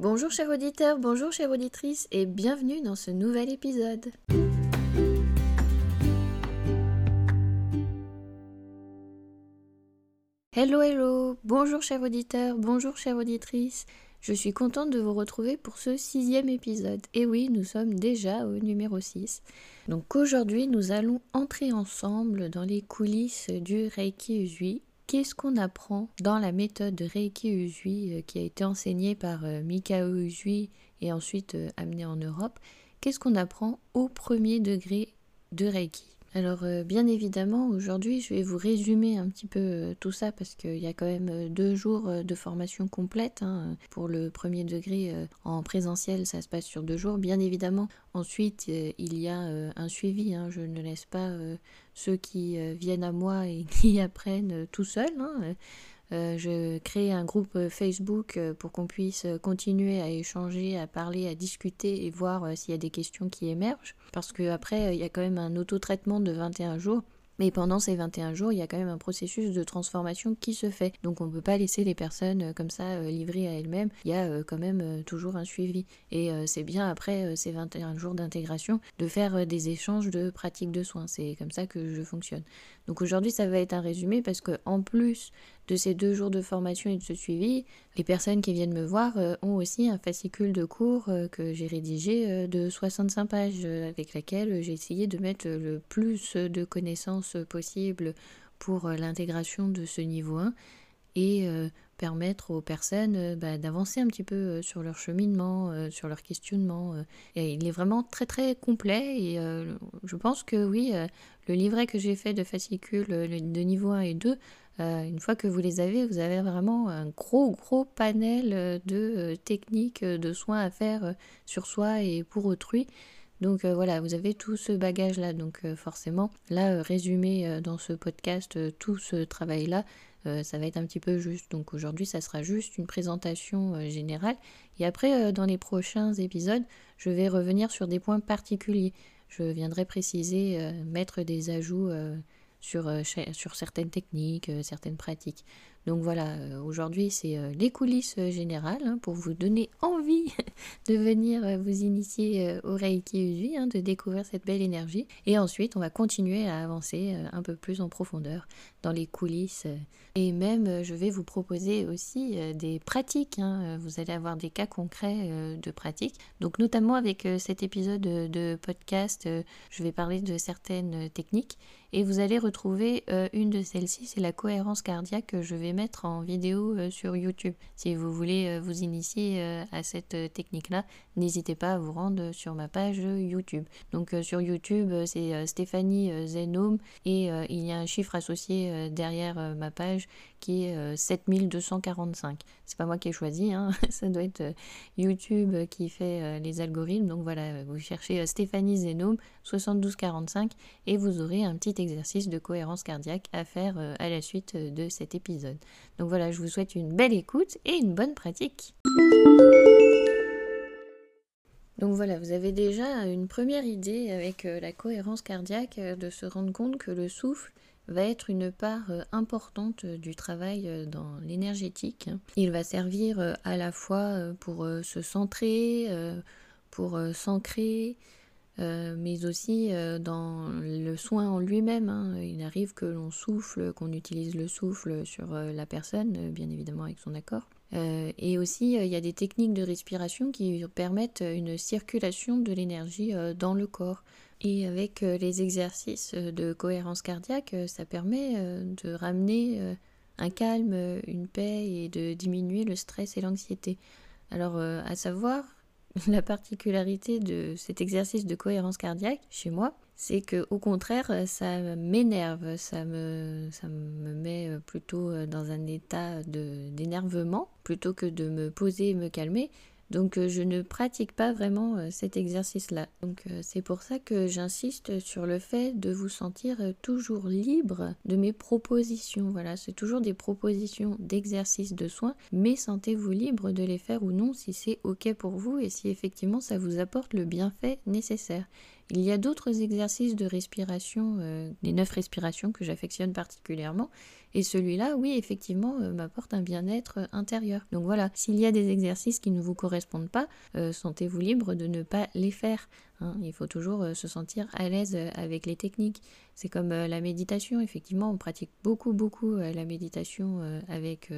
Bonjour chers auditeurs, bonjour chères auditrices et bienvenue dans ce nouvel épisode. Hello hello, bonjour chers auditeurs, bonjour chères auditrices. Je suis contente de vous retrouver pour ce sixième épisode. Et oui, nous sommes déjà au numéro 6. Donc aujourd'hui, nous allons entrer ensemble dans les coulisses du Reiki Usui Qu'est-ce qu'on apprend dans la méthode de Reiki Usui euh, qui a été enseignée par euh, Mikao Usui et ensuite euh, amenée en Europe? Qu'est-ce qu'on apprend au premier degré de Reiki? Alors euh, bien évidemment, aujourd'hui, je vais vous résumer un petit peu euh, tout ça parce qu'il y a quand même euh, deux jours de formation complète. Hein. Pour le premier degré en présentiel, ça se passe sur deux jours. Bien évidemment, ensuite, il y a un suivi. Hein. Je ne laisse pas ceux qui viennent à moi et qui apprennent tout seuls. Hein. Euh, je crée un groupe euh, Facebook euh, pour qu'on puisse continuer à échanger, à parler, à discuter et voir s'il y a des questions qui émergent. Parce qu'après, il y a quand même un autotraitement de 21 jours mais pendant ces 21 jours, il y a quand même un processus de transformation qui se fait. Donc on ne peut pas laisser les personnes comme ça livrées à elles-mêmes. Il y a quand même toujours un suivi. Et c'est bien après ces 21 jours d'intégration de faire des échanges de pratiques de soins. C'est comme ça que je fonctionne. Donc aujourd'hui, ça va être un résumé parce que en plus de ces deux jours de formation et de ce suivi, les personnes qui viennent me voir ont aussi un fascicule de cours que j'ai rédigé de 65 pages avec laquelle j'ai essayé de mettre le plus de connaissances possible pour euh, l'intégration de ce niveau 1 et euh, permettre aux personnes euh, bah, d'avancer un petit peu sur leur cheminement, sur leur questionnement. Et il est vraiment très très complet et je pense que oui, le livret que j'ai fait de fascicules de niveau 1 et 2, une fois que vous les avez, vous avez vraiment un gros gros panel de techniques de soins à faire sur soi et pour autrui. Donc euh, voilà, vous avez tout ce bagage-là. Donc euh, forcément, là, euh, résumer dans ce podcast tout ce travail-là, ça va être un petit peu juste. Donc aujourd'hui, ça sera juste une présentation générale. Et après, dans les prochains épisodes, je vais revenir sur des points particuliers. Je viendrai préciser, mettre des ajouts sur, sur certaines techniques, certaines pratiques. Donc voilà, euh, aujourd'hui c'est euh, les coulisses euh, générales hein, pour vous donner envie de venir vous initier au Reiki Usui, hein, de découvrir cette belle énergie. Et ensuite on va continuer à avancer un peu plus en profondeur dans les coulisses. Et même je vais vous proposer aussi des pratiques. Hein. Vous allez avoir des cas concrets de pratiques. Donc notamment avec cet épisode de podcast, je vais parler de certaines techniques. Et vous allez retrouver une de celles-ci, c'est la cohérence cardiaque que je vais mettre en vidéo euh, sur YouTube. Si vous voulez euh, vous initier euh, à cette technique-là, n'hésitez pas à vous rendre sur ma page YouTube. Donc sur YouTube, c'est Stéphanie Zenome et il y a un chiffre associé derrière ma page qui est 7245. C'est pas moi qui ai choisi, hein. ça doit être YouTube qui fait les algorithmes. Donc voilà, vous cherchez Stéphanie Zenome 7245 et vous aurez un petit exercice de cohérence cardiaque à faire à la suite de cet épisode. Donc voilà, je vous souhaite une belle écoute et une bonne pratique. Donc voilà, vous avez déjà une première idée avec euh, la cohérence cardiaque euh, de se rendre compte que le souffle va être une part euh, importante du travail dans l'énergétique. Il va servir à la fois pour se centrer, pour s'ancrer, euh, mais aussi euh, dans le soin en lui-même. Hein. Il arrive que l'on souffle, qu'on utilise le souffle sur euh, la personne, bien évidemment avec son accord. et aussi, il y a des techniques de respiration qui permettent une circulation de l'énergie dans le corps. Et avec les exercices de cohérence cardiaque, ça permet de ramener un calme, une paix et de diminuer le stress et l'anxiété. Alors, à savoir, la particularité de cet exercice de cohérence cardiaque chez moi, c'est que au contraire, ça m'énerve, ça me, ça me met plutôt dans un état d'énervement plutôt que de me poser et me calmer. Donc euh, je ne pratique pas vraiment euh, cet exercice-là. Donc euh, c'est pour ça que j'insiste sur le fait de vous sentir toujours libre de mes propositions. Voilà, c'est toujours des propositions d'exercice de soins, mais sentez-vous libre de les faire ou non si c'est OK pour vous et si effectivement ça vous apporte le bienfait nécessaire. Il y a d'autres exercices de respiration, les neuf respirations que j'affectionne particulièrement, et celui-là, oui, effectivement, m'apporte un bien-être intérieur. Donc voilà, s'il y a des exercices qui ne vous correspondent pas, sentez-vous libre de ne pas les faire. Hein. Il faut toujours se sentir à l'aise avec les techniques. C'est comme la méditation, effectivement, on pratique beaucoup, beaucoup la méditation avec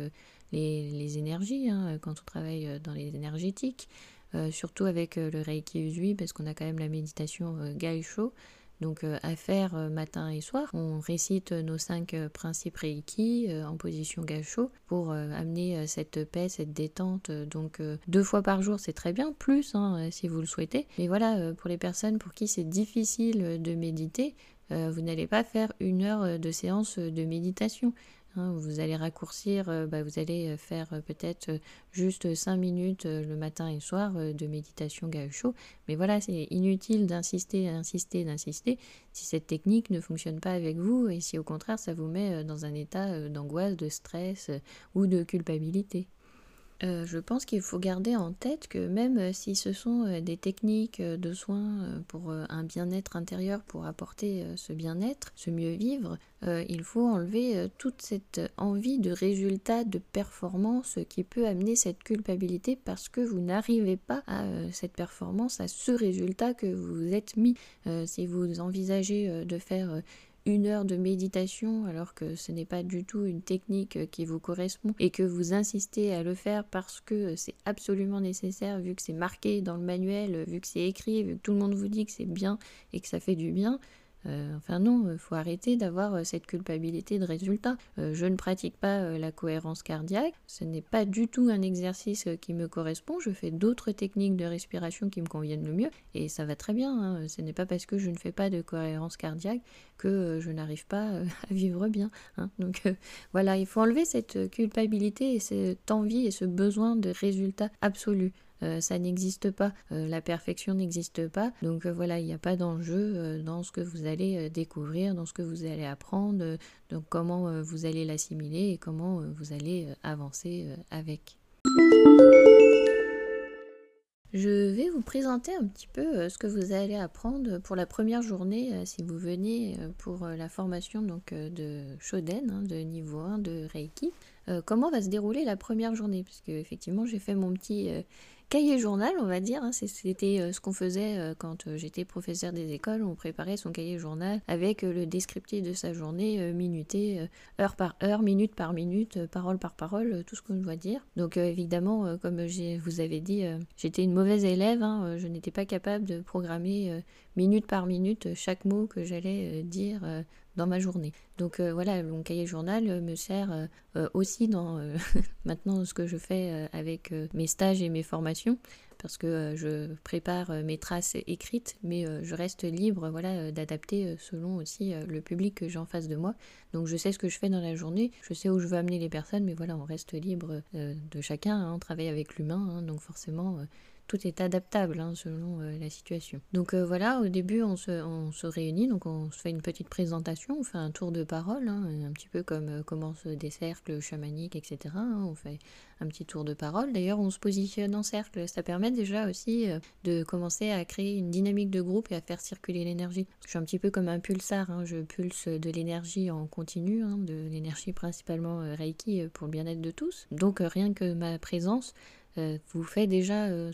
les, énergies, hein, quand on travaille euh, dans les énergétiques, euh, surtout avec euh, le Reiki Usui, parce qu'on a quand même la méditation Gaisho, donc à faire matin et soir. On récite nos cinq principes Reiki en position Gaisho pour amener cette paix, cette détente. Donc deux fois par jour, c'est très bien, plus hein, si vous le souhaitez. Mais voilà, pour les personnes pour qui c'est difficile de méditer, vous n'allez pas faire une heure de séance de méditation. Hein, vous allez raccourcir, euh, bah, vous allez euh, faire euh, peut-être juste 5 minutes le matin et le soir de méditation gausho. Mais voilà, c'est inutile d'insister, d'insister, d'insister si cette technique ne fonctionne pas avec vous et si au contraire ça vous met dans un état d'angoisse, de stress ou de culpabilité. Euh, je pense qu'il faut garder en tête que même euh, si ce sont euh, des techniques de soins pour un bien-être intérieur, pour apporter ce bien-être, ce mieux vivre, il faut enlever toute cette envie de résultat, de performance qui peut amener cette culpabilité parce que vous n'arrivez pas à cette performance, à ce résultat que vous êtes mis. si vous envisagez de faire une heure de méditation alors que ce n'est pas du tout une technique qui vous correspond et que vous insistez à le faire parce que c'est absolument nécessaire vu que c'est marqué dans le manuel, vu que c'est écrit, vu que tout le monde vous dit que c'est bien et que ça fait du bien, euh, enfin non, il faut arrêter d'avoir euh, cette culpabilité de résultat. Euh, je ne pratique pas la cohérence cardiaque, ce n'est pas du tout un exercice qui me correspond, je fais d'autres techniques de respiration qui me conviennent le mieux et ça va très bien. Hein. Ce n'est pas parce que je ne fais pas de cohérence cardiaque que je n'arrive pas à vivre bien. Hein. Donc voilà, il faut enlever cette culpabilité et cette envie et ce besoin de résultat absolu. Euh, ça n'existe pas, euh, la perfection n'existe pas. Donc euh, voilà, il n'y a pas d'enjeu dans ce que vous allez découvrir, dans ce que vous allez apprendre, donc comment vous allez l'assimiler et comment vous allez avancer avec. Je vais vous présenter un petit peu ce que vous allez apprendre pour la première journée si vous venez pour la formation donc, de Shoden, hein, de niveau 1 de Reiki. comment va se dérouler la première journée? Parce que effectivement j'ai fait mon petit cahier journal, on va dire. Hein, c'était euh, ce qu'on faisait euh, quand euh, j'étais professeur des écoles. On préparait son cahier journal avec le descriptif de sa journée, minuté, heure par heure, minute par minute, parole par parole, tout ce qu'on doit dire. Donc évidemment, comme je vous avais dit, j'étais une mauvaise élève. Hein, je n'étais pas capable de programmer minute par minute chaque mot que j'allais dire dans ma journée. Donc euh, voilà, mon cahier journal euh, me sert euh, aussi dans maintenant ce que je fais avec mes stages et mes formations parce que je prépare mes traces écrites, mais je reste libre voilà, d'adapter selon aussi le public que j'ai en face de moi. Donc je sais ce que je fais dans la journée, je sais où je veux amener les personnes, mais voilà, on reste libre de chacun, hein, on travaille avec l'humain, hein, donc forcément tout est adaptable hein, selon euh, la situation. Donc euh, voilà, au début on se, réunit, donc on se fait une petite présentation, on fait un tour de parole, hein, un petit peu comme euh, commencent des cercles chamaniques, etc. Hein, on fait un petit tour de parole. D'ailleurs, on se positionne en cercle. Ça permet déjà aussi de commencer à créer une dynamique de groupe et à faire circuler l'énergie. Je suis un petit peu comme un pulsar. Je pulse de l'énergie en continu, de l'énergie principalement Reiki pour le bien-être de tous. Donc rien que ma présence euh, vous fait déjà euh,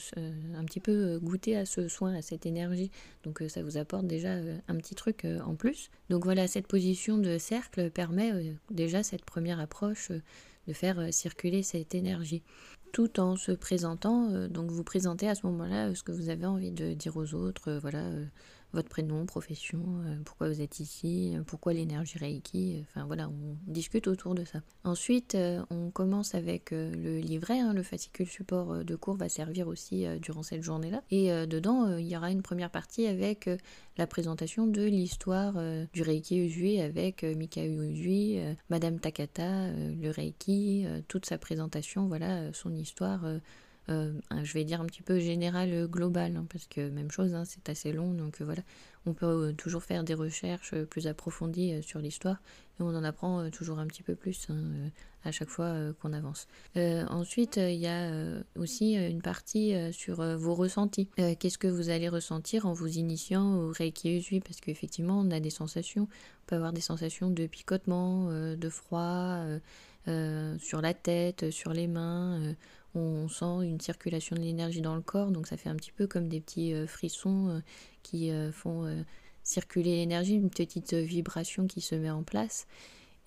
un petit peu euh, goûter à ce soin, à cette énergie. Donc ça vous apporte déjà un petit truc en plus. Donc voilà, cette position de cercle permet déjà cette première approche de faire circuler cette énergie tout en se présentant. donc vous présentez à ce moment-là ce que vous avez envie de dire aux autres. voilà votre prénom, profession, euh, pourquoi vous êtes ici, euh, pourquoi l'énergie Reiki, euh, enfin voilà, on discute autour de ça. Ensuite, on commence avec le livret, hein, le fascicule support de cours va servir aussi durant cette journée-là. Et dedans, il y aura une première partie avec la présentation de l'histoire du Reiki Usui avec Mika Usui, Madame Takata, le Reiki, toute sa présentation, voilà, son histoire je vais dire un petit peu général, global, hein, parce que même chose, hein, c'est assez long, donc voilà. On peut toujours faire des recherches plus approfondies sur l'histoire, et on en apprend toujours un petit peu plus hein, à chaque fois qu'on avance. ensuite, il y a aussi une partie sur vos ressentis. Qu'est-ce que vous allez ressentir en vous initiant au Reiki Usui Parce qu'effectivement, on a des sensations, on peut avoir des sensations de picotement, de froid, sur la tête, sur les mains on sent une circulation de l'énergie dans le corps, donc ça fait un petit peu comme des petits euh, frissons euh, qui euh, font circuler l'énergie, une petite vibration qui se met en place.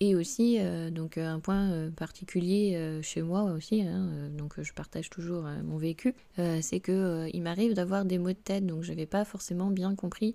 Et aussi, donc un point particulier chez moi aussi, hein, donc je partage toujours mon vécu, c'est que il m'arrive d'avoir des maux de tête, donc je n'avais pas forcément bien compris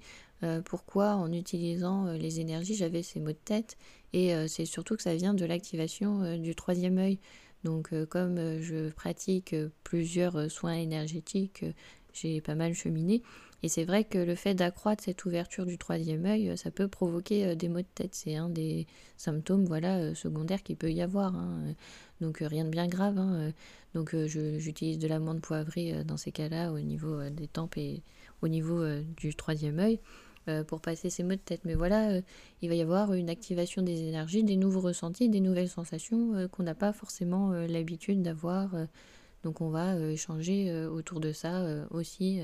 pourquoi en utilisant les énergies j'avais ces maux de tête, et c'est surtout que ça vient de l'activation du troisième œil. Donc euh, comme euh, je pratique euh, plusieurs soins énergétiques, j'ai pas mal cheminé. Et c'est vrai que le fait d'accroître cette ouverture du troisième œil, ça peut provoquer des maux de tête. C'est un des symptômes voilà, secondaires qu'il peut y avoir. Hein. Donc rien de bien grave. Hein. Donc j'utilise de l'amande poivrée dans ces cas-là au niveau des tempes et au niveau du troisième œil. Euh, pour passer ces mots de tête. Mais voilà, euh, il va y avoir une activation des énergies, des nouveaux ressentis, des nouvelles sensations euh, qu'on n'a pas forcément l'habitude d'avoir. donc on va échanger autour de ça aussi.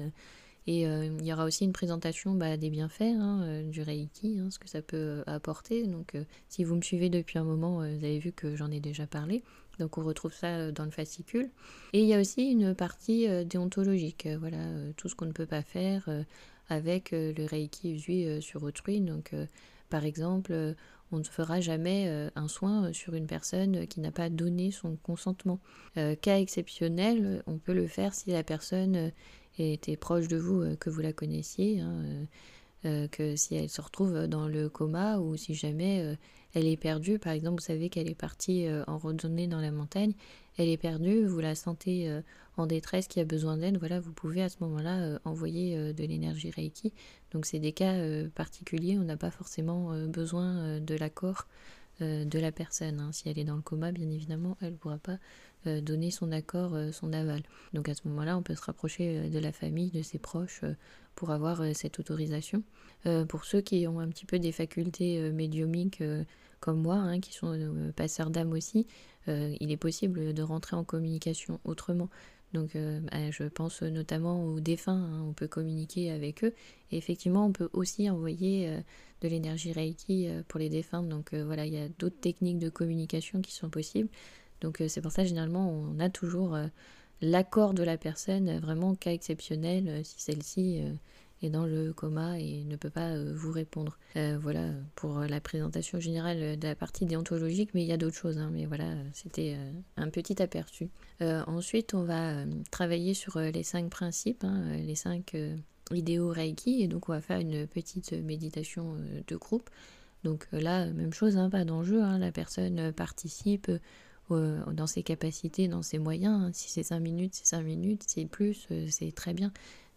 et il y aura aussi une présentation bah, des bienfaits hein, du Reiki, hein, ce que ça peut apporter. Donc si vous me suivez depuis un moment, vous avez vu que j'en ai déjà parlé. Donc on retrouve ça dans le fascicule. Et il y a aussi une partie déontologique, voilà, tout ce qu'on ne peut pas faire, avec euh, le Reiki Usui euh, sur autrui. Donc, euh, par exemple, on ne fera jamais un soin sur une personne qui n'a pas donné son consentement. cas exceptionnel, on peut le faire si la personne était proche de vous, que vous la connaissiez, hein, que si elle se retrouve dans le coma ou si jamais elle est perdue, par exemple, vous savez qu'elle est partie en randonnée dans la montagne, elle est perdue, vous la sentez en détresse qui a besoin d'aide, voilà, vous pouvez à ce moment-là euh, envoyer euh, de l'énergie Reiki. Donc c'est des cas euh, particuliers, on n'a pas forcément besoin de l'accord de la personne. Hein. Si elle est dans le coma, bien évidemment, elle ne pourra pas donner son accord, son aval. Donc à ce moment-là, on peut se rapprocher de la famille, de ses proches, pour avoir cette autorisation. pour ceux qui ont un petit peu des facultés médiumiques comme moi, hein, qui sont passeurs d'âme aussi, il est possible de rentrer en communication autrement. Donc euh, bah, je pense notamment aux défunts, hein, on peut communiquer avec eux. Et effectivement, on peut aussi envoyer euh, de l'énergie Reiki euh, pour les défunts. Donc voilà, il y a d'autres techniques de communication qui sont possibles. Donc c'est pour ça, généralement, on a toujours l'accord de la personne, vraiment cas exceptionnel, si celle-ci est dans le coma et ne peut pas euh, vous répondre. Euh, voilà pour la présentation générale de la partie déontologique, mais il y a d'autres choses. Hein, mais voilà, c'était euh, un petit aperçu. ensuite, on va travailler sur les cinq principes, hein, les cinq idéaux Reiki, et donc on va faire une petite méditation de groupe. Donc là, même chose, hein, pas d'enjeu, la personne participe dans ses capacités, dans ses moyens. Si c'est 5 minutes, c'est 5 minutes, c'est plus, c'est très bien.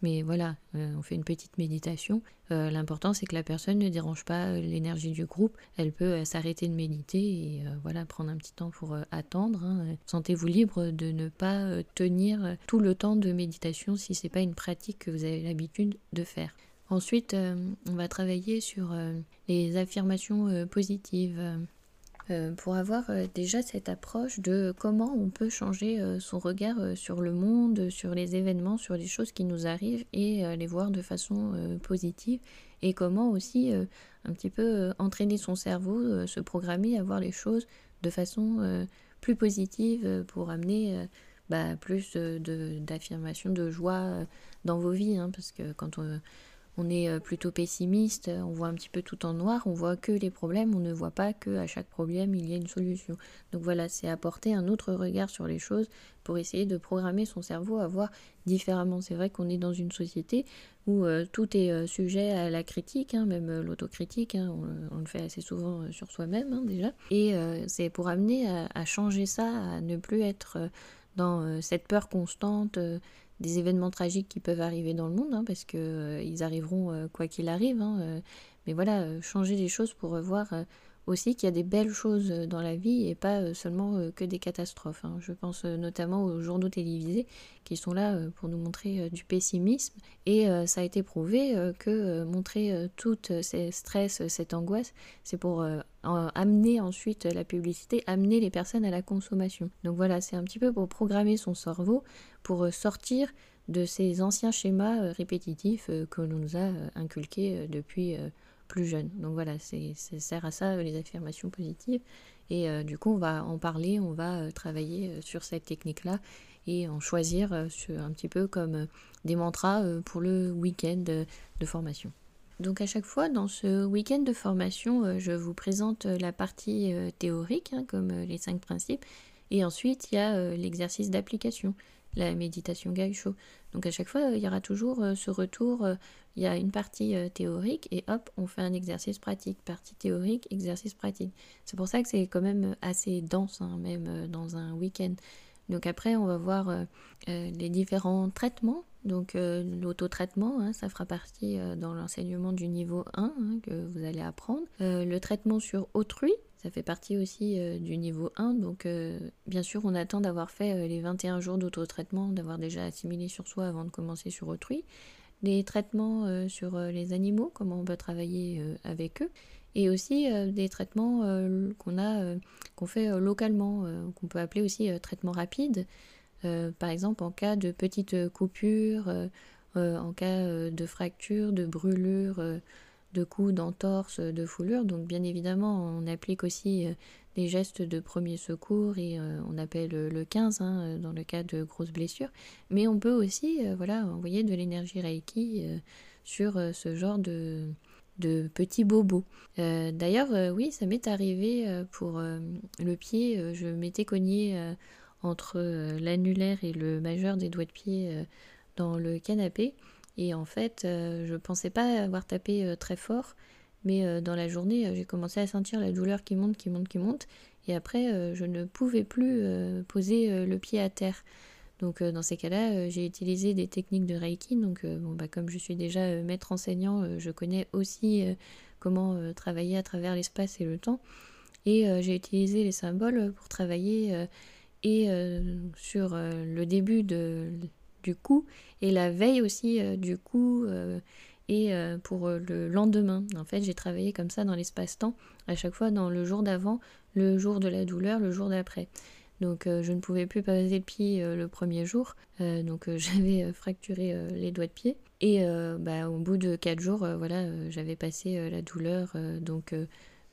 Mais voilà, euh, on fait une petite méditation. Euh, l'important, c'est que la personne ne dérange pas euh, l'énergie du groupe. Elle peut s'arrêter de méditer et voilà, prendre un petit temps pour attendre. Hein. Sentez-vous libre de ne pas tenir tout le temps de méditation si ce n'est pas une pratique que vous avez l'habitude de faire. Ensuite, on va travailler sur les affirmations positives. Euh, pour avoir euh, déjà cette approche de comment on peut changer euh, son regard sur le monde, sur les événements, sur les choses qui nous arrivent et les voir de façon positive et comment aussi un petit peu entraîner son cerveau, se programmer à voir les choses de façon plus positive pour amener bah, plus d'affirmation, de, de, joie dans vos vies. Hein, parce que quand on on est euh, plutôt pessimiste, on voit un petit peu tout en noir, on voit que les problèmes, on ne voit pas que à chaque problème il y a une solution. Donc voilà, c'est apporter un autre regard sur les choses pour essayer de programmer son cerveau à voir différemment. C'est vrai qu'on est dans une société où euh, tout est euh, sujet à la critique, hein, même l'autocritique, hein, on, le fait assez souvent sur soi-même hein, déjà. Et c'est pour amener à, changer ça, à ne plus être dans cette peur constante des événements tragiques qui peuvent arriver dans le monde, hein, parce qu'ils euh, arriveront euh, quoi qu'il arrive. Hein, euh. mais voilà, changer les choses pour voir aussi qu'il y a des belles choses dans la vie et pas seulement que des catastrophes. Hein. Je pense notamment aux journaux télévisés qui sont là pour nous montrer du pessimisme et ça a été prouvé que montrer tout ces stress, cette angoisse, c'est pour amener ensuite la publicité, amener les personnes à la consommation. Donc voilà, c'est un petit peu pour programmer son cerveau pour sortir de ces anciens schémas répétitifs que l'on nous a inculqués depuis jeune. Donc voilà, ça sert à ça les affirmations positives. Et euh, du coup, on va en parler, on va euh, travailler euh, sur cette technique-là et en choisir un petit peu comme des mantras pour le week-end de formation. Donc à chaque fois dans ce week-end de formation, je vous présente la partie théorique, hein, comme les cinq principes, et ensuite il y a l'exercice d'application la méditation gaisho. Donc à chaque fois, il y aura toujours euh, ce retour, euh, il y a une partie euh, théorique et hop, on fait un exercice pratique. Partie théorique, exercice pratique. C'est pour ça que c'est quand même assez dense, hein, même dans un week-end. Donc après, on va voir les différents traitements. Donc l'auto-traitement, hein, ça fera partie dans l'enseignement du niveau 1 hein, que vous allez apprendre. le traitement sur autrui, ça fait partie aussi euh, du niveau 1. Donc, euh, bien sûr, on attend d'avoir fait euh, les 21 jours d'auto-traitement, d'avoir déjà assimilé sur soi avant de commencer sur autrui. Les traitements sur les animaux, comment on peut travailler avec eux. Et aussi des traitements qu'on a, qu'on fait localement, qu'on peut appeler aussi traitement rapide. par exemple, en cas de petite coupure, en cas de fracture, de brûlure de coups, d'entorse, de foulure. Donc bien évidemment, on applique aussi des euh, gestes de premier secours et euh, on appelle le 15 hein, euh, dans le cas de grosses blessures. Mais on peut aussi voilà, envoyer de l'énergie Reiki sur ce genre de, de petits bobos. D'ailleurs, oui, ça m'est arrivé pour le pied. je m'étais cogné entre l'annulaire et le majeur des doigts de pied dans le canapé. Et en fait, euh, je pensais pas avoir tapé euh, très fort, mais euh, dans la journée, j'ai commencé à sentir la douleur qui monte, qui monte, qui monte. Et après, je ne pouvais plus poser le pied à terre. Donc dans ces cas-là, j'ai utilisé des techniques de Reiki. Donc bon, bah, comme je suis déjà maître enseignant, je connais aussi comment travailler à travers l'espace et le temps. Et j'ai utilisé les symboles pour travailler et sur le début de du coup, et la veille aussi euh, du coup, euh, et euh, pour le lendemain. En fait, j'ai travaillé comme ça dans l'espace-temps, à chaque fois dans le jour d'avant, le jour de la douleur, le jour d'après. Donc je ne pouvais plus passer le pied le premier jour, donc j'avais fracturé les doigts de pied. Et bah, au bout de quatre jours, voilà, j'avais passé la douleur. donc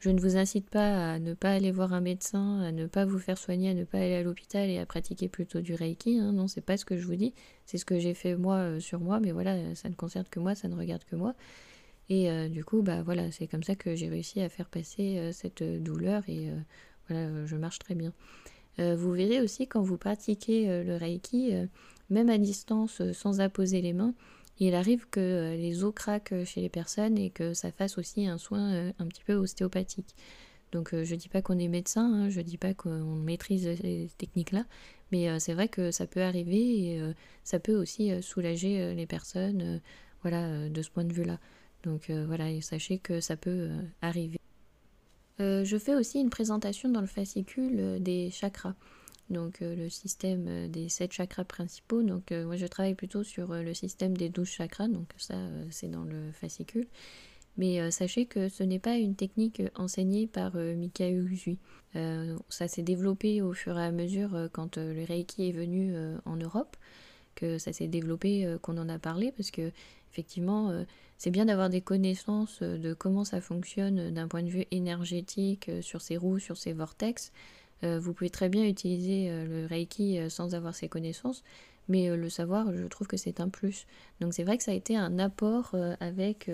je ne vous incite pas à ne pas aller voir un médecin, à ne pas vous faire soigner, à ne pas aller à l'hôpital et à pratiquer plutôt du Reiki. Hein. Non, c'est pas ce que je vous dis. C'est ce que j'ai fait moi euh, sur moi, mais voilà, ça ne concerne que moi, ça ne regarde que moi. Et euh, du coup, bah voilà, c'est comme ça que j'ai réussi à faire passer euh, cette douleur et voilà, je marche très bien. vous verrez aussi quand vous pratiquez le Reiki, même à distance, sans apposer les mains, il arrive que euh, les os craquent euh, chez les personnes et que ça fasse aussi un soin euh, un petit peu ostéopathique. Donc je ne dis pas qu'on est médecin, hein, je ne dis pas qu'on maîtrise ces techniques-là, mais c'est vrai que ça peut arriver et ça peut aussi soulager les personnes voilà, de ce point de vue-là. Donc voilà, sachez que ça peut arriver. je fais aussi une présentation dans le fascicule des chakras donc euh, le système euh, des sept chakras principaux. Donc euh, moi je travaille plutôt sur le système des douze chakras, donc ça c'est dans le fascicule. Mais sachez que ce n'est pas une technique enseignée par Mikao Usui. ça s'est développé au fur et à mesure quand le Reiki est venu en Europe, que ça s'est développé, qu'on en a parlé, parce que effectivement c'est bien d'avoir des connaissances de comment ça fonctionne d'un point de vue énergétique sur ces roues, sur ces vortex. Euh, vous pouvez très bien utiliser euh, le Reiki euh, sans avoir ces connaissances, mais le savoir, je trouve que c'est un plus. Donc c'est vrai que ça a été un apport avec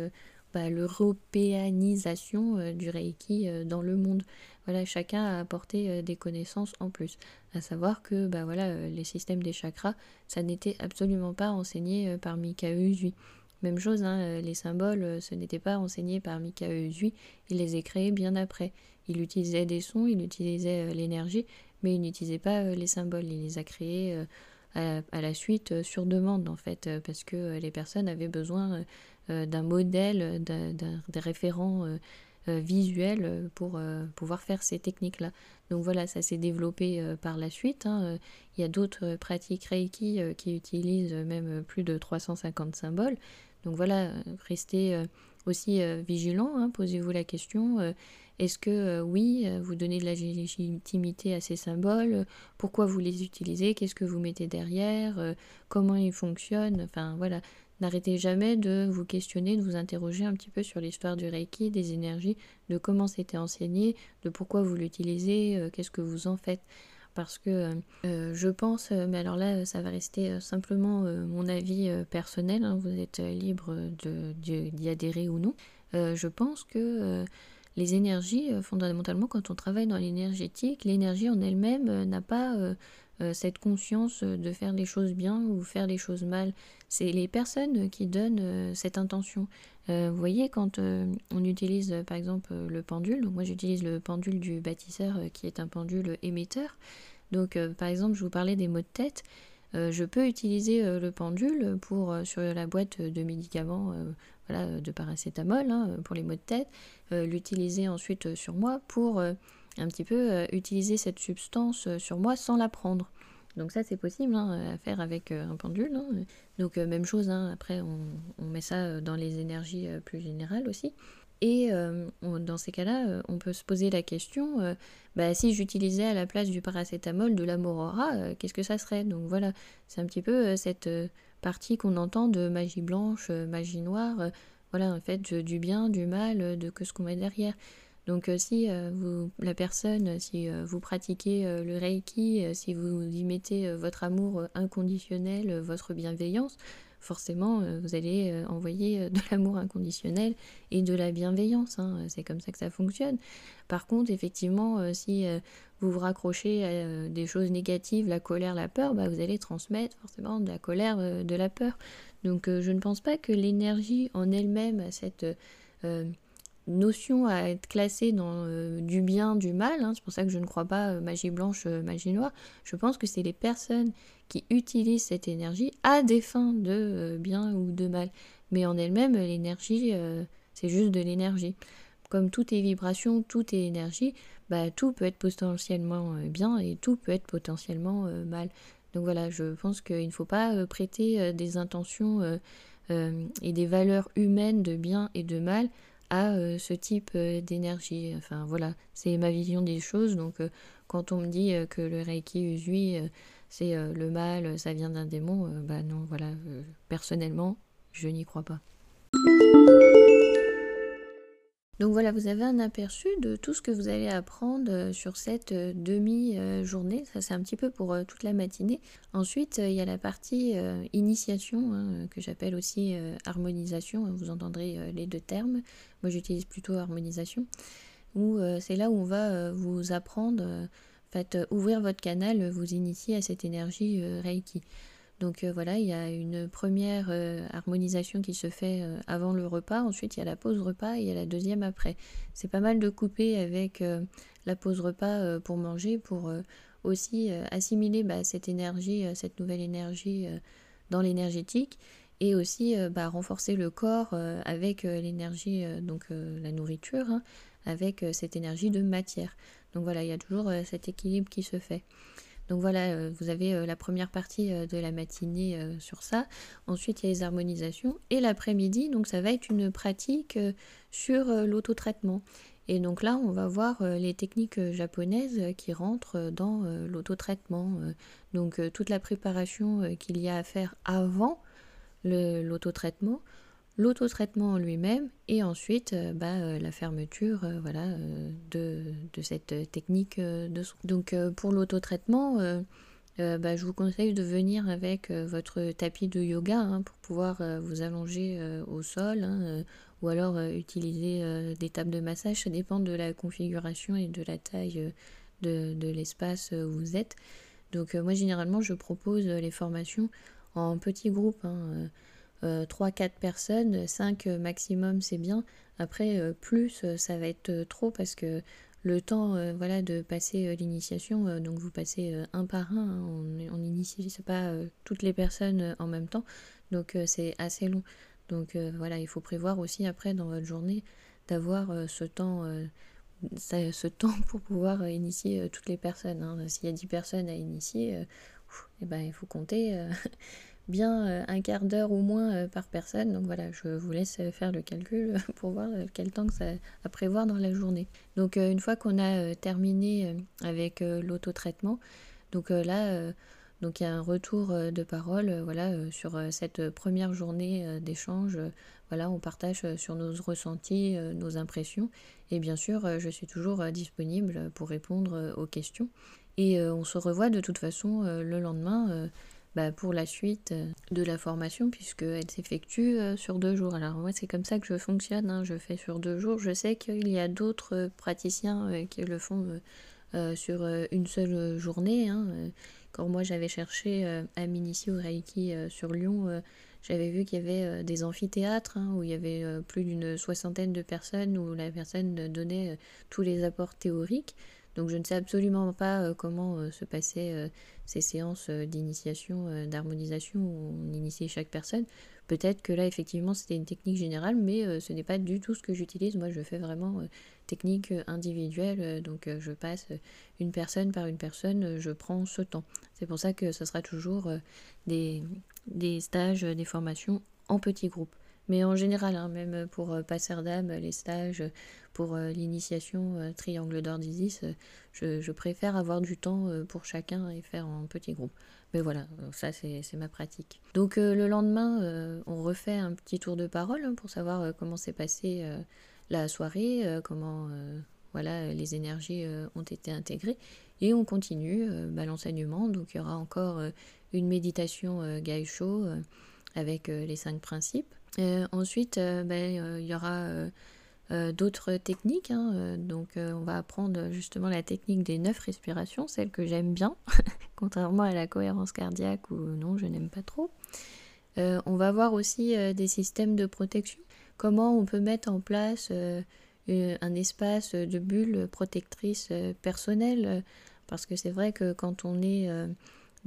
bah, l'européanisation du Reiki dans le monde. Voilà, chacun a apporté des connaissances en plus. À savoir que bah, voilà, les systèmes des chakras, ça n'était absolument pas enseigné par Mikao Usui. Même chose, hein, les symboles, ce n'était pas enseigné par Mikao Usui, il les a créés bien après. Il utilisait des sons, il utilisait euh, l'énergie, mais il n'utilisait pas euh, les symboles. Il les a créés euh, à, la suite sur demande, en fait, parce que les personnes avaient besoin d'un modèle, d'un référent visuel pour pouvoir faire ces techniques-là. Donc voilà, ça s'est développé par la suite. Hein. Il y a d'autres pratiques Reiki qui utilisent même plus de 350 symboles. Donc voilà, restez aussi vigilant, hein. posez-vous la question est-ce que euh, oui, euh, vous donnez de la légitimité à ces symboles? Pourquoi vous les utilisez? Qu'est-ce que vous mettez derrière? Euh, Comment ils fonctionnent? Enfin voilà, n'arrêtez jamais de vous questionner, de vous interroger un petit peu sur l'histoire du Reiki, des énergies, de comment c'était enseigné, de pourquoi vous l'utilisez, qu'est-ce que vous en faites. Parce que je pense, mais alors là, ça va rester simplement mon avis personnel, hein, vous êtes libre d'y adhérer ou non. je pense que les énergies, euh, fondamentalement, quand on travaille dans l'énergétique, l'énergie en elle-même euh, n'a pas euh, cette conscience de faire les choses bien ou faire les choses mal. C'est les personnes qui donnent cette intention. vous voyez, quand on utilise par exemple le pendule, donc moi j'utilise le pendule du bâtisseur qui est un pendule émetteur. Donc par exemple, je vous parlais des maux de tête. Je peux utiliser le pendule pour sur la boîte de médicaments de paracétamol hein, pour les maux de tête, euh, l'utiliser ensuite euh, sur moi pour euh, un petit peu utiliser cette substance sur moi sans la prendre. Donc ça c'est possible hein, à faire avec un pendule. Hein. Donc même chose, après on, met ça dans les énergies plus générales aussi. Et dans ces cas-là, on peut se poser la question, bah, si j'utilisais à la place du paracétamol de la morora, qu'est-ce que ça serait? Donc voilà, c'est un petit peu cette partie qu'on entend de magie blanche, euh, magie noire, euh, voilà, en fait, du bien, du mal, euh, de que ce qu'on met derrière. Donc si vous, la personne, si vous pratiquez le Reiki, si vous y mettez votre amour inconditionnel, votre bienveillance, forcément vous allez envoyer de l'amour inconditionnel et de la bienveillance. Hein. C'est comme ça que ça fonctionne. Par contre, effectivement, si vous vous raccrochez à euh, des choses négatives, la colère, la peur, bah, vous allez transmettre forcément de la colère, euh, de la peur. Donc euh, je ne pense pas que l'énergie en elle-même a cette notion à être classée dans du bien, du mal. Hein. C'est pour ça que je ne crois pas magie blanche, magie noire. Je pense que c'est les personnes qui utilisent cette énergie à des fins de bien ou de mal. Mais en elle-même, l'énergie, c'est juste de l'énergie. Comme tout est vibration, tout est énergie, bah, tout peut être potentiellement euh, bien et tout peut être potentiellement euh, mal. Donc voilà, je pense qu'il ne faut pas euh, prêter des intentions et des valeurs humaines de bien et de mal à ce type d'énergie. Enfin voilà, c'est ma vision des choses. Donc quand on me dit que le Reiki Usui c'est le mal, ça vient d'un démon, bah non, voilà, personnellement, je n'y crois pas. Donc voilà, vous avez un aperçu de tout ce que vous allez apprendre euh, sur cette euh, demi-journée. Ça c'est un petit peu pour euh, toute la matinée. Ensuite, il y a la partie initiation, hein, que j'appelle aussi harmonisation. Vous entendrez les deux termes. Moi j'utilise plutôt harmonisation. Où c'est là où on va vous apprendre, ouvrir votre canal, vous initier à cette énergie Reiki. Donc euh, voilà, il y a une première euh, harmonisation qui se fait euh, avant le repas, ensuite il y a la pause repas et il y a la deuxième après. C'est pas mal de couper avec la pause repas pour manger, pour aussi assimiler bah, cette énergie, cette nouvelle énergie dans l'énergétique et aussi bah, renforcer le corps avec l'énergie, donc la nourriture, hein, avec cette énergie de matière. Donc voilà, il y a toujours cet équilibre qui se fait. Donc voilà, euh, vous avez euh, la première partie euh, de la matinée sur ça. Ensuite, il y a les harmonisations. Et l'après-midi, donc ça va être une pratique sur l'autotraitement. Et donc là, on va voir les techniques japonaises qui rentrent dans l'autotraitement. Donc toute la préparation qu'il y a à faire avant l'autotraitement l'autotraitement en lui-même et ensuite euh, bah, euh, la fermeture euh, voilà, de, cette technique de soin. Donc pour l'autotraitement, bah, je vous conseille de venir avec votre tapis de yoga hein, pour pouvoir vous allonger au sol hein, ou alors utiliser des tables de massage, ça dépend de la configuration et de la taille de, l'espace où vous êtes. Donc moi généralement je propose les formations en petits groupes. Hein, 3-4 euh, personnes, 5 euh, maximum c'est bien. Après, euh, plus ça va être trop parce que le temps voilà, de passer l'initiation, donc vous passez un par un, hein, on n'initie pas toutes les personnes en même temps, donc c'est assez long. Donc voilà, il faut prévoir aussi après dans votre journée d'avoir ce temps ce temps pour pouvoir initier toutes les personnes. Hein. S'il y a 10 personnes à initier, eh ben, il faut compter bien euh, un quart d'heure ou moins euh, par personne. Donc voilà, je vous laisse faire le calcul pour voir euh, quel temps que ça à prévoir dans la journée. Donc une fois qu'on a terminé avec l'autotraitement, donc là, donc il y a un retour de parole, voilà, sur cette première journée d'échange. Voilà, on partage sur nos ressentis, nos impressions, et bien sûr, je suis toujours disponible pour répondre aux questions. Et on se revoit de toute façon le lendemain bah, pour la suite euh, de la formation puisqu'elle s'effectue euh, sur deux jours. Alors moi c'est comme ça que je fonctionne, hein. je fais sur deux jours. Je sais qu'il y a d'autres euh, praticiens qui le font sur une seule journée. Hein. Quand moi j'avais cherché à m'initier au Reiki sur Lyon, j'avais vu qu'il y avait des amphithéâtres hein, où il y avait plus d'une soixantaine de personnes où la personne donnait tous les apports théoriques. Donc je ne sais absolument pas euh, comment euh, se passaient euh, ces séances d'initiation, d'harmonisation où on initiait chaque personne. Peut-être que là, effectivement, c'était une technique générale, mais ce n'est pas du tout ce que j'utilise. Moi, je fais vraiment technique individuelle, donc je passe une personne par une personne, je prends ce temps. C'est pour ça que ce sera toujours des, des stages, des formations en petits groupes. Mais en général, hein, même pour euh, d'âme, les stages, pour euh, l'initiation euh, Triangle d'Or d'Isis, je, préfère avoir du temps pour chacun et faire en petit groupe. Mais voilà, ça c'est ma pratique. Donc le lendemain, on refait un petit tour de parole hein, pour savoir comment s'est passée la soirée, comment voilà, les énergies ont été intégrées. Et on continue bah, l'enseignement. Donc il y aura encore une méditation Gaisho avec les cinq principes. Euh, ensuite, euh, ben, euh, il y aura d'autres techniques. Hein, donc, on va apprendre justement la technique des neuf respirations, celle que j'aime bien, contrairement à la cohérence cardiaque où non, je n'aime pas trop. on va voir aussi des systèmes de protection. Comment on peut mettre en place un espace de bulles protectrices personnelles. Parce que c'est vrai que quand on est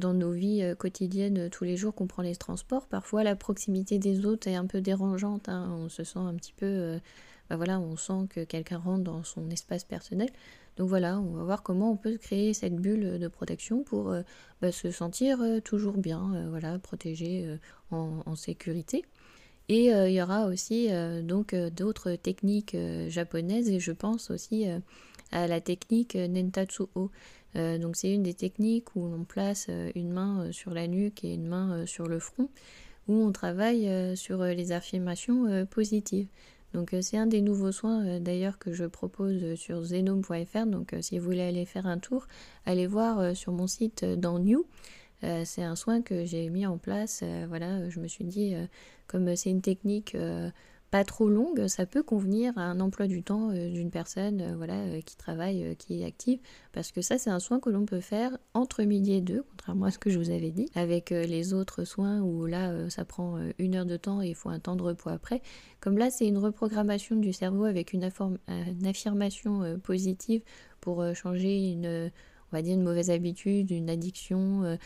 dans nos vies euh, quotidiennes euh, tous les jours qu'on prend les transports. Parfois, la proximité des autres est un peu dérangeante. Hein. On se sent un petit peu. Euh, bah voilà, on sent que quelqu'un rentre dans son espace personnel. Donc voilà, on va voir comment on peut créer cette bulle de protection pour bah, se sentir toujours bien, voilà, protégé en, sécurité. Et il y aura aussi donc d'autres techniques japonaises et je pense aussi à la technique Nentatsu-o. Euh, donc c'est une des techniques où on place euh, une main euh, sur la nuque et une main sur le front, où on travaille sur les affirmations positives. Donc c'est un des nouveaux soins d'ailleurs que je propose sur zenome.fr. Donc si vous voulez aller faire un tour, allez voir sur mon site dans New. c'est un soin que j'ai mis en place. voilà, je me suis dit, comme c'est une technique pas trop longue, ça peut convenir à un emploi du temps euh, d'une personne euh, voilà, euh, qui travaille, qui est active, parce que ça c'est un soin que l'on peut faire entre midi et deux, contrairement à ce que je vous avais dit, avec les autres soins où là ça prend une heure de temps et il faut un temps de repos après. Comme là c'est une reprogrammation du cerveau avec une, une affirmation positive pour changer une on va dire une mauvaise habitude, une addiction,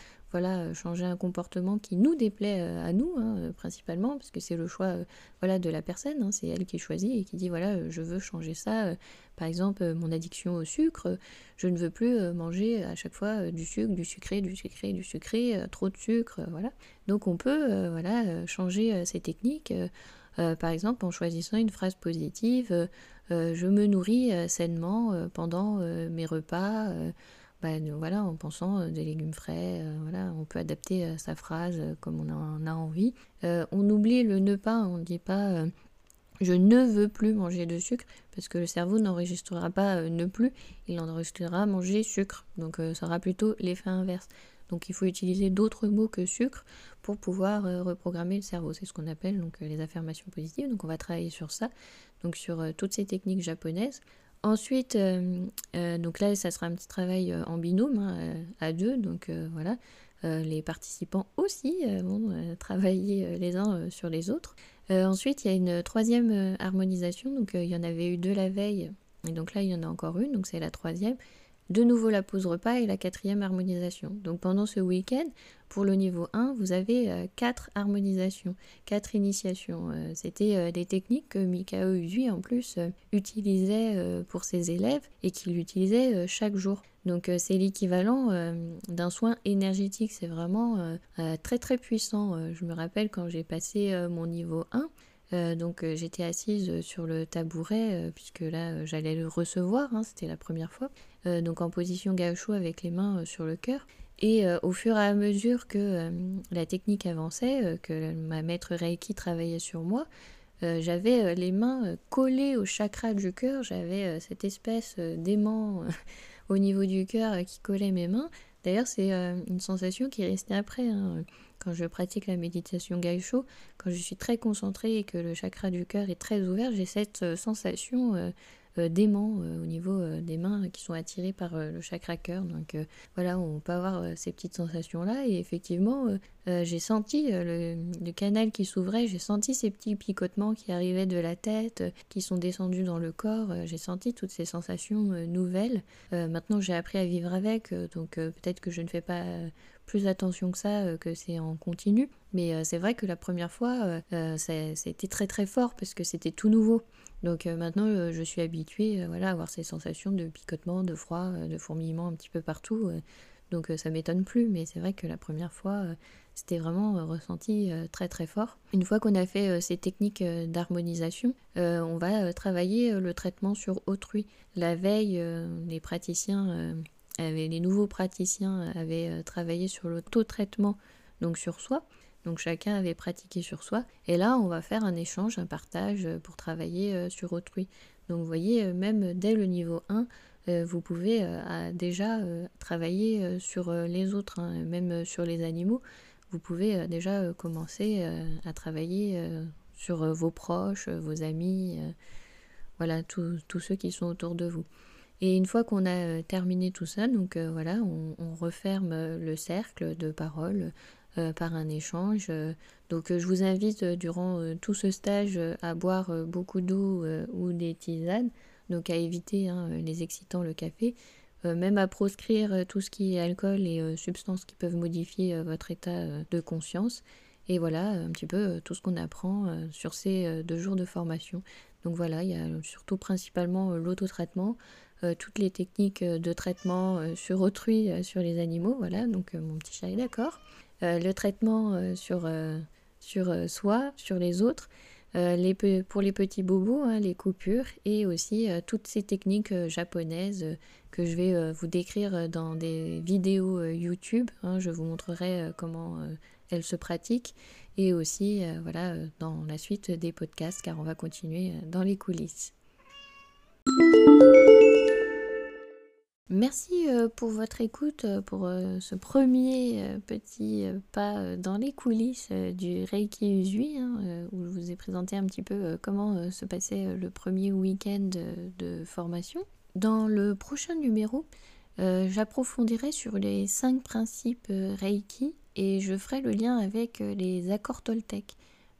euh, changer un comportement qui nous déplaît euh, à nous, hein, euh, principalement, parce que c'est le choix voilà, de la personne, hein, c'est elle qui choisit et qui dit voilà, je veux changer ça. par exemple, mon addiction au sucre, je ne veux plus manger à chaque fois du sucre, du sucré, du sucré, du sucré, trop de sucre, voilà. Donc on peut voilà, changer ces techniques. par exemple, en choisissant une phrase positive, je me nourris sainement pendant mes repas. Voilà, en pensant euh, des légumes frais, euh, voilà, on peut adapter euh, sa phrase comme on en a envie. on oublie le ne pas, on ne dit pas je ne veux plus manger de sucre parce que le cerveau n'enregistrera pas ne plus, il enregistrera manger sucre. Donc ça aura plutôt l'effet inverse. Donc il faut utiliser d'autres mots que sucre pour pouvoir reprogrammer le cerveau. C'est ce qu'on appelle donc les affirmations positives. Donc on va travailler sur ça, donc sur toutes ces techniques japonaises Ensuite, euh, euh, donc là, ça sera un petit travail euh, en binôme, hein, à deux. Donc voilà, les participants aussi vont travailler les uns sur les autres. ensuite, il y a une troisième harmonisation. Donc il y en avait eu deux la veille, et donc là, il y en a encore une. Donc c'est la troisième. De nouveau la pause repas et la quatrième harmonisation. Donc pendant ce week-end, pour le niveau 1, vous avez euh, quatre harmonisations, quatre initiations. Euh, c'était euh, des techniques que Mikao Usui en plus utilisait pour ses élèves et qu'il utilisait chaque jour. Donc c'est l'équivalent d'un soin énergétique, c'est vraiment très très puissant. je me rappelle quand j'ai passé mon niveau 1, donc j'étais assise sur le tabouret puisque là j'allais le recevoir, hein, c'était la première fois, donc en position gaucho avec les mains sur le cœur. Et euh, au fur et à mesure que euh, la technique avançait, euh, que ma maître Reiki travaillait sur moi, j'avais les mains collées au chakra du cœur, j'avais cette espèce d'aimant au niveau du cœur qui collait mes mains. D'ailleurs, c'est une sensation qui est restée après. Hein. Quand je pratique la méditation Gaisho, quand je suis très concentrée et que le chakra du cœur est très ouvert, j'ai cette sensation euh, d'aimants euh, au niveau euh, des mains qui sont attirées par le chakra cœur. Donc voilà, on peut avoir ces petites sensations-là. Et effectivement, j'ai senti le, canal qui s'ouvrait, j'ai senti ces petits picotements qui arrivaient de la tête, qui sont descendus dans le corps. j'ai senti toutes ces sensations nouvelles. maintenant, j'ai appris à vivre avec, donc peut-être que je ne fais pas plus attention que ça, que c'est en continu. Mais c'est vrai que la première fois, c'était très très fort parce que c'était tout nouveau. Donc euh, maintenant, euh, je suis habituée euh, voilà, à avoir ces sensations de picotement, de froid, de fourmillement un petit peu partout. donc ça m'étonne plus, mais c'est vrai que la première fois, c'était vraiment ressenti très très fort. Une fois qu'on a fait ces techniques d'harmonisation, on va travailler le traitement sur autrui. La veille, les praticiens, les nouveaux praticiens avaient travaillé sur l'auto-traitement, donc sur soi. Donc chacun avait pratiqué sur soi. Et là, on va faire un échange, un partage euh, pour travailler euh, sur autrui. Donc vous voyez, euh, même dès le niveau 1, vous pouvez déjà travailler sur les autres, hein, même sur les animaux. Vous pouvez déjà commencer à travailler sur vos proches, vos amis, voilà, tous ceux qui sont autour de vous. Et une fois qu'on a terminé tout ça, donc voilà, on, referme le cercle de paroles euh, par un échange. Euh, donc euh, je vous invite durant tout ce stage à boire beaucoup d'eau ou des tisanes, donc à éviter hein, les excitants, le café, même à proscrire tout ce qui est alcool et substances qui peuvent modifier votre état de conscience. Et voilà un petit peu tout ce qu'on apprend sur ces deux jours de formation. Donc voilà, il y a surtout principalement l'autotraitement, toutes les techniques de traitement sur autrui, sur les animaux. Voilà, donc mon petit chat est d'accord. Euh, le traitement euh, sur, euh, sur soi, sur les autres, les, pour les petits bobos, hein, les coupures, et aussi toutes ces techniques japonaises que je vais vous décrire dans des vidéos YouTube. Hein. je vous montrerai comment elles se pratiquent et aussi voilà dans la suite des podcasts car on va continuer dans les coulisses. Merci euh, pour votre écoute, euh, pour euh, ce premier petit pas dans les coulisses du Reiki Usui, hein, où je vous ai présenté un petit peu comment se passait le premier week-end de formation. Dans le prochain numéro, j'approfondirai sur les cinq principes Reiki et je ferai le lien avec les accords Toltec.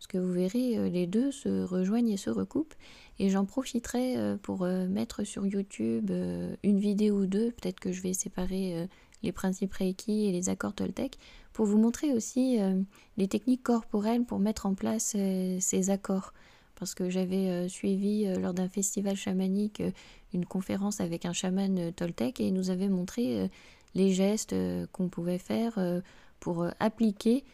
Que vous verrez, les deux se rejoignent et se recoupent. Et j'en profiterai euh, pour euh, mettre sur YouTube euh, une vidéo ou deux, peut-être que je vais séparer les principes Reiki et les accords Toltec, pour vous montrer aussi les techniques corporelles pour mettre en place ces accords. Parce que j'avais suivi lors d'un festival chamanique une conférence avec un chaman Toltec et il nous avait montré les gestes qu'on pouvait faire pour appliquer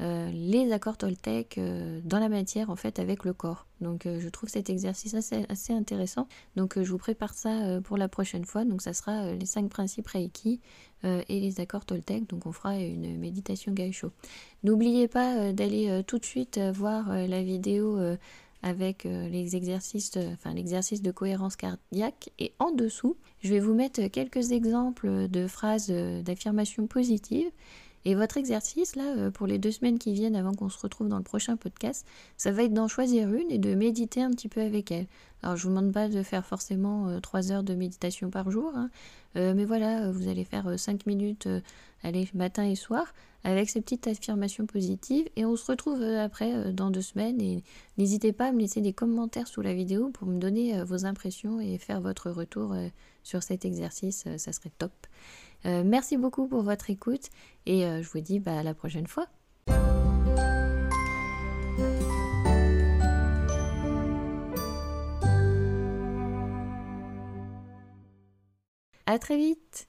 euh, les accords Toltec euh, dans la matière en fait avec le corps. Donc euh, je trouve cet exercice assez, intéressant. Donc je vous prépare ça pour la prochaine fois. Donc ça sera les cinq principes Reiki et les accords Toltec. Donc on fera une méditation Gaisho. N'oubliez pas d'aller tout de suite voir la vidéo avec les exercices, enfin l'exercice de cohérence cardiaque. Et en dessous, je vais vous mettre quelques exemples de phrases d'affirmation positive et votre exercice, là, euh, pour les deux semaines qui viennent avant qu'on se retrouve dans le prochain podcast, ça va être d'en choisir une et de méditer un petit peu avec elle. Alors je vous demande pas de faire forcément 3 heures de méditation par jour, hein. mais voilà, vous allez faire 5 minutes, allez, matin et soir, avec ces petites affirmations positives. Et on se retrouve après dans deux semaines. Et n'hésitez pas à me laisser des commentaires sous la vidéo pour me donner vos impressions et faire votre retour sur cet exercice, ça serait top. Merci beaucoup pour votre écoute et je vous dis bah, à la prochaine fois. À très vite